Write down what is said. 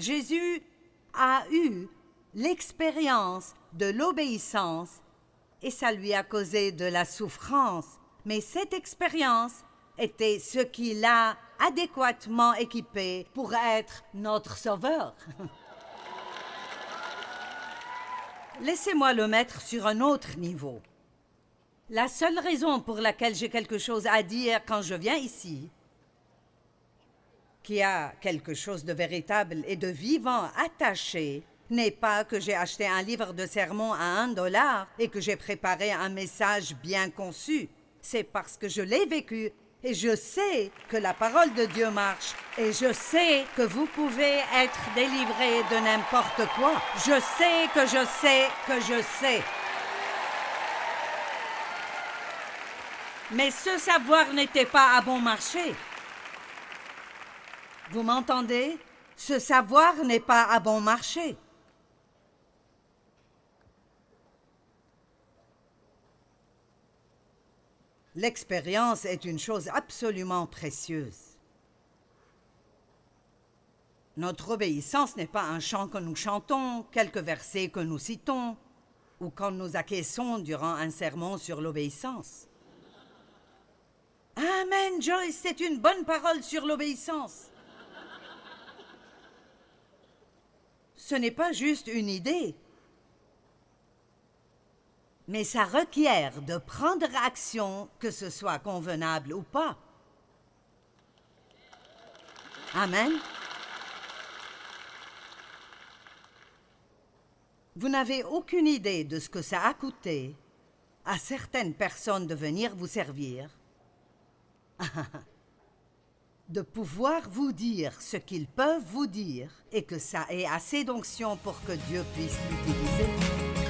Jésus a eu l'expérience de l'obéissance et ça lui a causé de la souffrance. Mais cette expérience était ce qui l'a adéquatement équipé pour être notre sauveur. Laissez-moi le mettre sur un autre niveau. La seule raison pour laquelle j'ai quelque chose à dire quand je viens ici, qui a quelque chose de véritable et de vivant attaché, n'est pas que j'ai acheté un livre de sermons à un dollar et que j'ai préparé un message bien conçu. C'est parce que je l'ai vécu et je sais que la parole de Dieu marche et je sais que vous pouvez être délivré de n'importe quoi. Je sais que je sais que je sais. Mais ce savoir n'était pas à bon marché. Vous m'entendez? Ce savoir n'est pas à bon marché. L'expérience est une chose absolument précieuse. Notre obéissance n'est pas un chant que nous chantons, quelques versets que nous citons, ou quand nous acquiesçons durant un sermon sur l'obéissance. Amen, Joyce, c'est une bonne parole sur l'obéissance. Ce n'est pas juste une idée, mais ça requiert de prendre action, que ce soit convenable ou pas. Amen. Vous n'avez aucune idée de ce que ça a coûté à certaines personnes de venir vous servir, de pouvoir vous dire ce qu'ils peuvent vous dire et que ça ait assez d'onction pour que Dieu puisse l'utiliser.